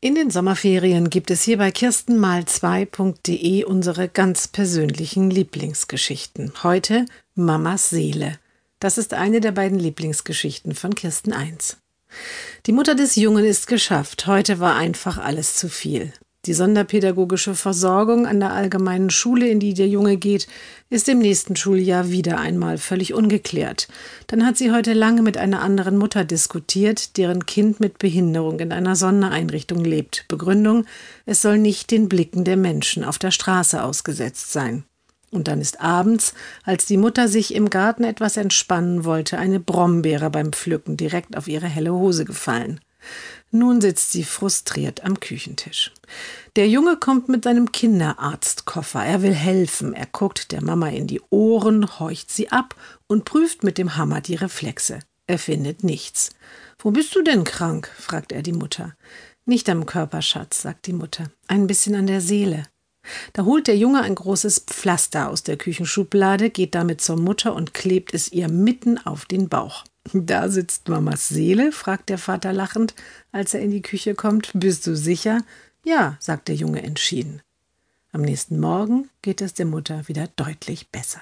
In den Sommerferien gibt es hier bei kirstenmal2.de unsere ganz persönlichen Lieblingsgeschichten. Heute Mamas Seele. Das ist eine der beiden Lieblingsgeschichten von Kirsten 1. Die Mutter des Jungen ist geschafft. Heute war einfach alles zu viel. Die sonderpädagogische Versorgung an der allgemeinen Schule, in die der Junge geht, ist im nächsten Schuljahr wieder einmal völlig ungeklärt. Dann hat sie heute lange mit einer anderen Mutter diskutiert, deren Kind mit Behinderung in einer Sondereinrichtung lebt. Begründung, es soll nicht den Blicken der Menschen auf der Straße ausgesetzt sein. Und dann ist abends, als die Mutter sich im Garten etwas entspannen wollte, eine Brombeere beim Pflücken direkt auf ihre helle Hose gefallen. Nun sitzt sie frustriert am Küchentisch. Der Junge kommt mit seinem Kinderarztkoffer. Er will helfen. Er guckt der Mama in die Ohren, horcht sie ab und prüft mit dem Hammer die Reflexe. Er findet nichts. Wo bist du denn krank? fragt er die Mutter. Nicht am Körper, Schatz, sagt die Mutter. Ein bisschen an der Seele. Da holt der Junge ein großes Pflaster aus der Küchenschublade, geht damit zur Mutter und klebt es ihr mitten auf den Bauch. Da sitzt Mamas Seele? fragt der Vater lachend, als er in die Küche kommt. Bist du sicher? Ja, sagt der Junge entschieden. Am nächsten Morgen geht es der Mutter wieder deutlich besser.